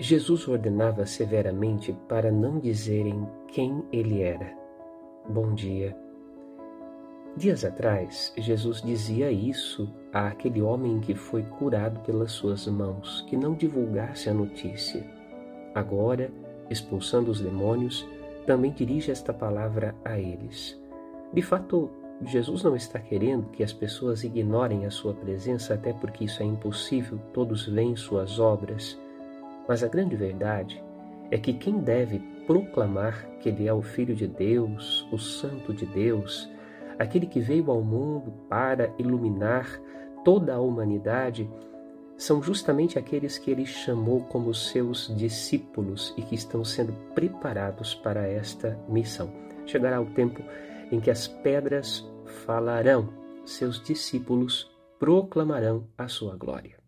Jesus ordenava severamente para não dizerem quem ele era. Bom dia. Dias atrás, Jesus dizia isso àquele homem que foi curado pelas suas mãos, que não divulgasse a notícia. Agora, expulsando os demônios, também dirige esta palavra a eles. De fato, Jesus não está querendo que as pessoas ignorem a sua presença, até porque isso é impossível, todos veem suas obras. Mas a grande verdade é que quem deve proclamar que Ele é o Filho de Deus, o Santo de Deus, aquele que veio ao mundo para iluminar toda a humanidade, são justamente aqueles que Ele chamou como seus discípulos e que estão sendo preparados para esta missão. Chegará o tempo em que as pedras falarão, seus discípulos proclamarão a sua glória.